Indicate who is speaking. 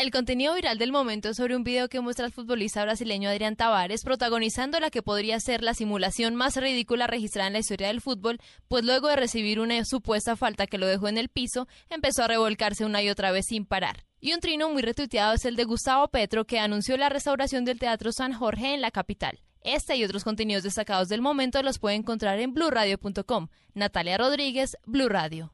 Speaker 1: El contenido viral del momento es sobre un video que muestra al futbolista brasileño Adrián Tavares protagonizando la que podría ser la simulación más ridícula registrada en la historia del fútbol, pues luego de recibir una supuesta falta que lo dejó en el piso, empezó a revolcarse una y otra vez sin parar. Y un trino muy retuiteado es el de Gustavo Petro, que anunció la restauración del Teatro San Jorge en la capital. Este y otros contenidos destacados del momento los puede encontrar en blurradio.com. Natalia Rodríguez, Blue Radio.